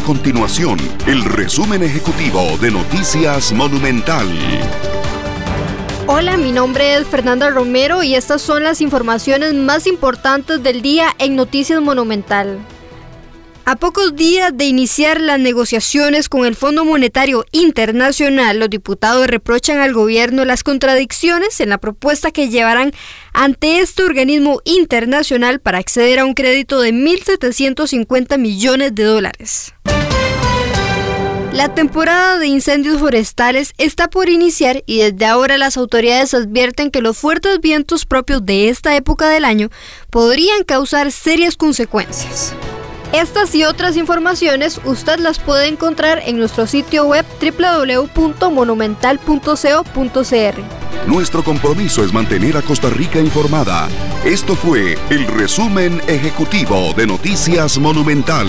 continuación el resumen ejecutivo de Noticias Monumental. Hola, mi nombre es Fernanda Romero y estas son las informaciones más importantes del día en Noticias Monumental. A pocos días de iniciar las negociaciones con el Fondo Monetario Internacional, los diputados reprochan al gobierno las contradicciones en la propuesta que llevarán ante este organismo internacional para acceder a un crédito de 1.750 millones de dólares. La temporada de incendios forestales está por iniciar y desde ahora las autoridades advierten que los fuertes vientos propios de esta época del año podrían causar serias consecuencias. Estas y otras informaciones usted las puede encontrar en nuestro sitio web www.monumental.co.cr. Nuestro compromiso es mantener a Costa Rica informada. Esto fue el resumen ejecutivo de Noticias Monumental.